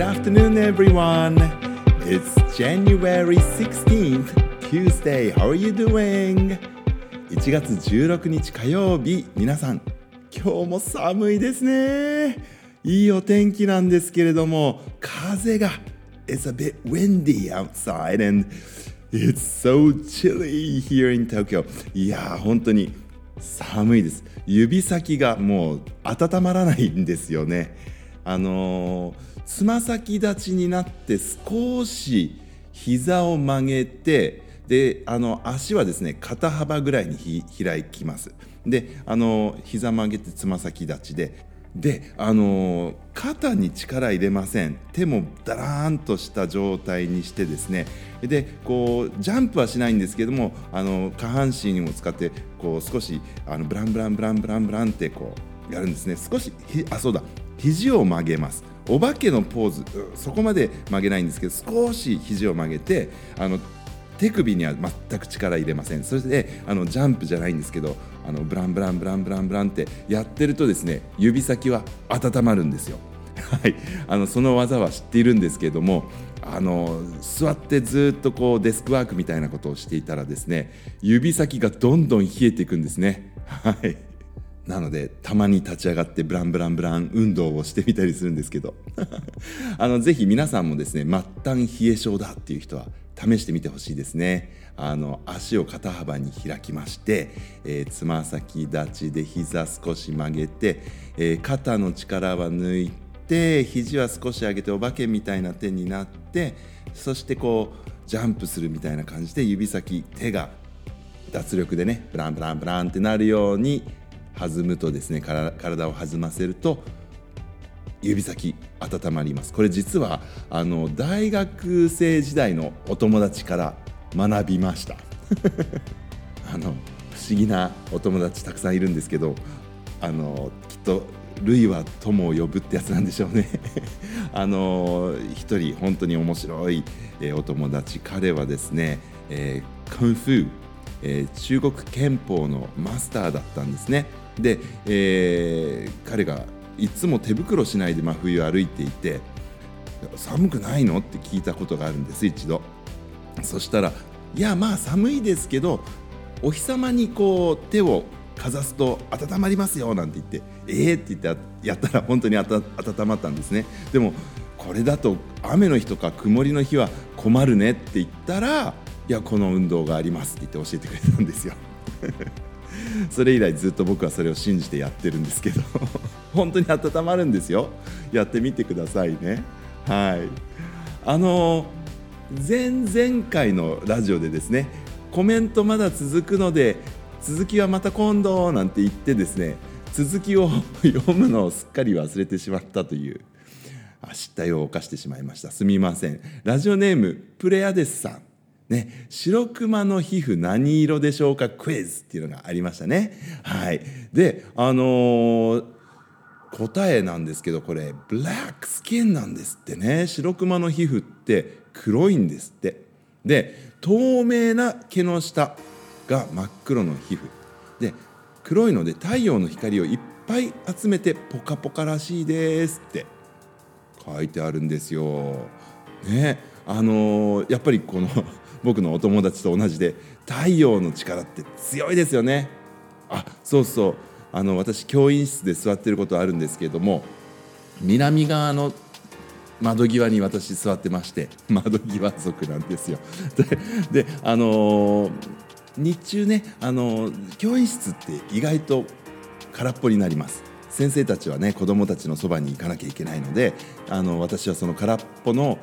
Good afternoon, everyone. It's January 16th, Tuesday. How are you doing? 1月16日火曜日、皆さん、今日も寒いですね。いいお天気なんですけれども、風が It's a bit windy outside and it's so chilly here in Tokyo. いやー、本当に寒いです。指先がもう温まらないんですよね。あのーつま先立ちになって少し膝を曲げてであの足はですね肩幅ぐらいに開きます。であの膝曲げてつま先立ちで。であの肩に力入れません。手もだらーんとした状態にしてですね。でこうジャンプはしないんですけどもあの下半身を使ってこう少しあのブランブランブランブランブランってこうやるんですね。少しあそうだ。肘を曲げます。お化けのポーズそこまで曲げないんですけど少し肘を曲げてあの手首には全く力入れませんそれであのジャンプじゃないんですけどあのブランブランブランブランブランってやってるとですね指先は温まるんですよ。はい、あのその技は知っているんですけれどもあの座ってずっとこうデスクワークみたいなことをしていたらですね指先がどんどん冷えていくんですね。はいなのでたまに立ち上がってブランブランブラン運動をしてみたりするんですけど。あのぜひ皆さんもですね末端冷え性だっていう人は試してみてほしいですね。あの足を肩幅に開きましてつま、えー、先立ちで膝少し曲げて、えー、肩の力は抜いて肘は少し上げてお化けみたいな手になってそしてこうジャンプするみたいな感じで指先手が脱力でねブランブランブランってなるように弾むとですね体を弾ませると指先温まります。これ実はあの大学生時代のお友達から学びました。あの不思議なお友達たくさんいるんですけどあのきっと類は友を呼ぶってやつなんでしょうね。あの一人本当に面白い、えー、お友達。彼はですね、えー、カンフー、えー、中国憲法のマスターだったんですね。で、えー、彼がいつも手袋しないで真冬歩いていて寒くないの？って聞いたことがあるんです一度。そしたらいやまあ寒いですけどお日様にこう手をかざすと温まりますよなんて言ってええー、って言ってやったら本当に温まったんですね。でもこれだと雨の日とか曇りの日は困るねって言ったらいやこの運動がありますって言って教えてくれたんですよ。それ以来ずっと僕はそれを信じてやってるんですけど。本当に温まるんですよ。やってみてくださいね。はい。あの前々回のラジオでですねコメントまだ続くので続きはまた今度なんて言ってですね続きを読むのをすっかり忘れてしまったという。失態を犯してしまいました。すみません。ラジオネームプレアデスさん。ね、白熊の皮膚何色でしょうか？クイズっていうのがありましたね。はい。で、あのー、答えなんですけど、これ、ブラックスキンなんですってね。白熊の皮膚って黒いんですって。で、透明な毛の下が真っ黒の皮膚。で、黒いので太陽の光をいっぱい集めてポカポカらしいですって書いてあるんですよ。ね、あのー、やっぱりこの僕のお友達と同じで太陽の力って強いですよねあそうそうあの私教員室で座ってることあるんですけれども南側の窓際に私座ってまして窓際族なんですよ。であのー、日中ね、あのー、教員室って意外と空っぽになります。先生たちはね子どもたちのそばに行かなきゃいけないのであの私はその空っぽの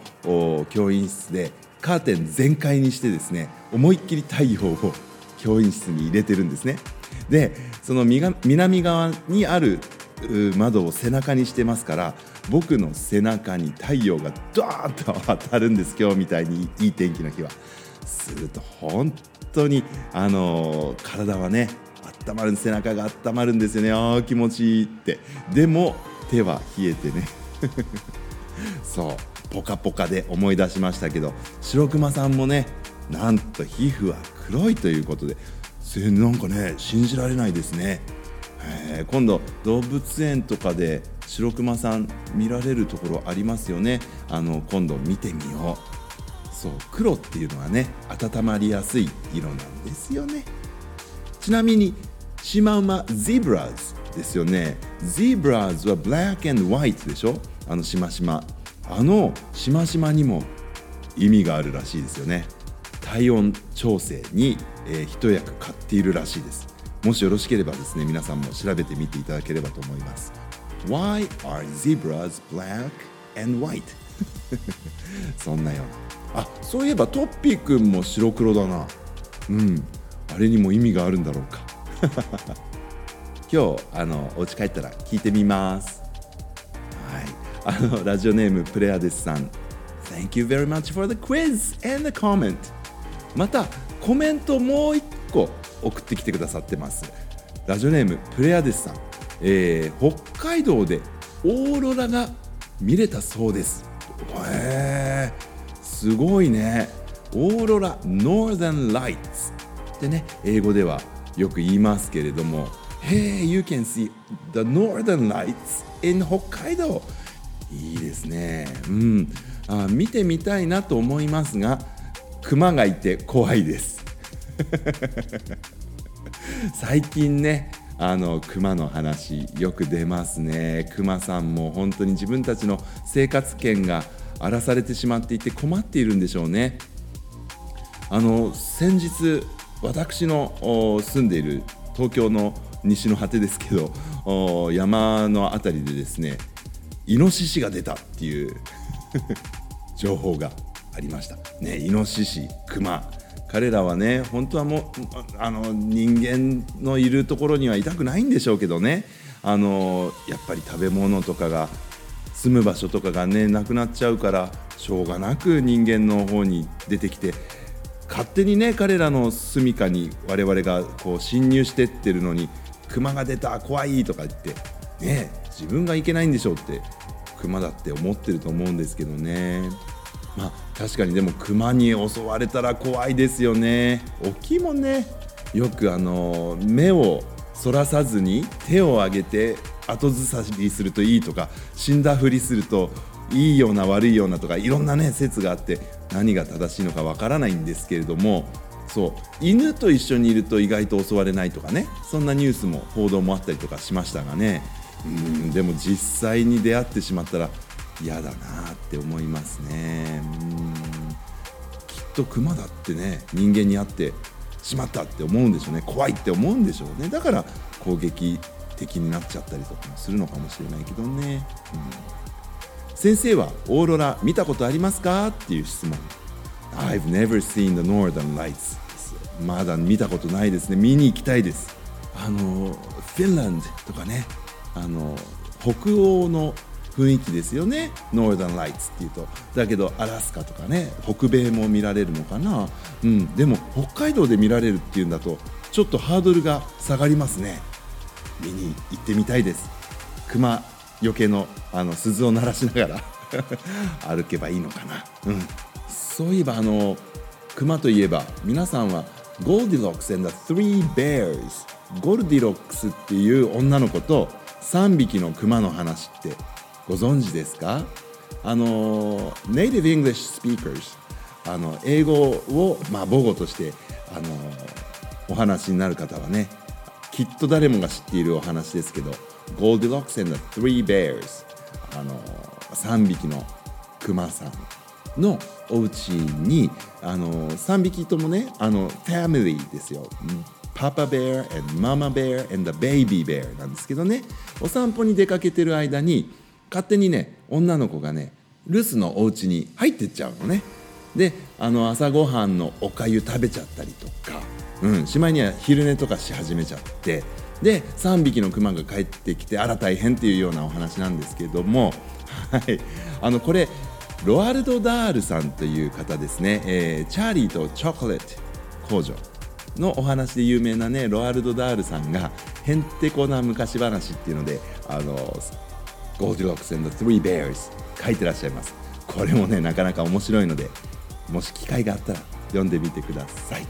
教員室でカーテン全開にしてですね思いっきり太陽を教員室に入れてるんですね。でその南側にある窓を背中にしてますから僕の背中に太陽がドーンと当たるんです今日みたいにいい天気の日は。すると本当にあの体はね温まる背中が温まるんですよね。あ気持ちいいって。でも手は冷えてね。そう。ポカポカで思い出しましたけど白熊さんもねなんと皮膚は黒いということでなんかね信じられないですね、今度動物園とかで白熊さん見られるところありますよね。あの今度見てみよう。そう黒っていうのはね温まりやすい色なんですよね。ちなみにシマウマゼブラーズですよね。ゼブラーズはブラックワイトでしょ？あのしましまあのしましまにも意味があるらしいですよね。体温調整に、えー、一役買っているらしいです。もしよろしければですね皆さんも調べてみていただければと思います。Why are zebras black and white? そんなような。あそういえばトッピーくんも白黒だな。うん。あれにも意味があるんだろうか。今日あのお家帰ったら聞いてみます。あのラジオネームプレアデスさん。Thank you very much for the quiz and the comment. またコメントもう1個送ってきてくださってます。ラジオネームプレアデスさん、えー、北海道でオーロラが見れたそうです。へえすごいね。オーロラ Northern Lights ってね英語ではよく言いますけれども。Hey, you can see the Northern Lights in 北海道。いいですね。うん。あ見てみたいなと思いますが熊がいて怖いです。最近ねあの熊の話よく出ますね。熊さんも本当に自分たちの生活圏が荒らされてしまっていて困っているんでしょうね。あの先日私の住んでいる東京の西の果てですけど山の辺りでですねイノシシが出たっていう 情報がありました。ねイノシシクマ彼らはね本当はもうあの人間のいるところにはいたくないんでしょうけどね。あのやっぱり食べ物とかが住む場所とかがねなくなっちゃうからしょうがなく人間の方に出てきて勝手にね彼らの住処に我々がこう侵入してってるのに熊が出た怖いとか言ってね自分がいけないんでしょうって熊だって思ってると思うんですけどね。まあ、確かにでも熊に襲われたら怖いですよね。大きいもんね。よくあの目をそらさずに手を上げて後ずさりするといいとか死んだふりするといいような悪いようなとかいろんなね説があって何が正しいのかわからないんですけれどもそう犬と一緒にいると意外と襲われないとかね。そんなニュースも報道もあったりとかしましたがね。うんでも実際に出会ってしまったら嫌だなって思いますね。うんきっとクマだってね人間に会ってしまったって思うんでしょうね。怖いって思うんでしょうね。だから攻撃的になっちゃったりとかもするのかもしれないけどね、うん、先生はオーロラ見たことありますかっていう質問。I've never seen the northern lights. まだ見たことないですね。見に行きたいです。あのフィンランドとかね。あの北欧の雰囲気ですよね。ノーダンライツっていうと。だけどアラスカとかね北米も見られるのかな、うん、でも北海道で見られるっていうんだとちょっとハードルが下がりますね。見に行ってみたいです。熊よけのあの鈴を鳴らしながら 歩けばいいのかな、うん、そういえばあの熊といえば皆さんはゴールディロックス and the Three Bears ゴルディロックスっていう女の子と3匹の熊の話ってご存知ですか？あの native English speakers あの英語を、まあ、母語としてあのお話になる方はねきっと誰もが知っているお話ですけど「ゴールディロックス and the Three Bears」あの3匹のクマさんのお家にあの3匹ともねあのファミリーですよ。パパベア and ママベア and the baby bear なんですけどね。お散歩に出かけてる間に勝手にね女の子がね留守のお家に入ってっちゃうのね。であの朝ごはんのおかゆ食べちゃったりとか、うん、しまいには昼寝とかし始めちゃって。で3匹のクマが帰ってきてあら大変っていうようなお話なんですけども、はい、あのこれロアルド・ダールさんという方ですね、えー、チャーリーとチョコレート工場。のお話で有名なねロアルド・ダールさんがへんてこな昔話っていうのであのゴールドックスの3 bears 書いてらっしゃいます。これもねなかなか面白いのでもし機会があったら読んでみてください。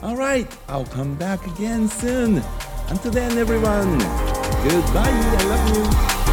Alright I'll come back again soon. Until then everyone Goodbye I love you.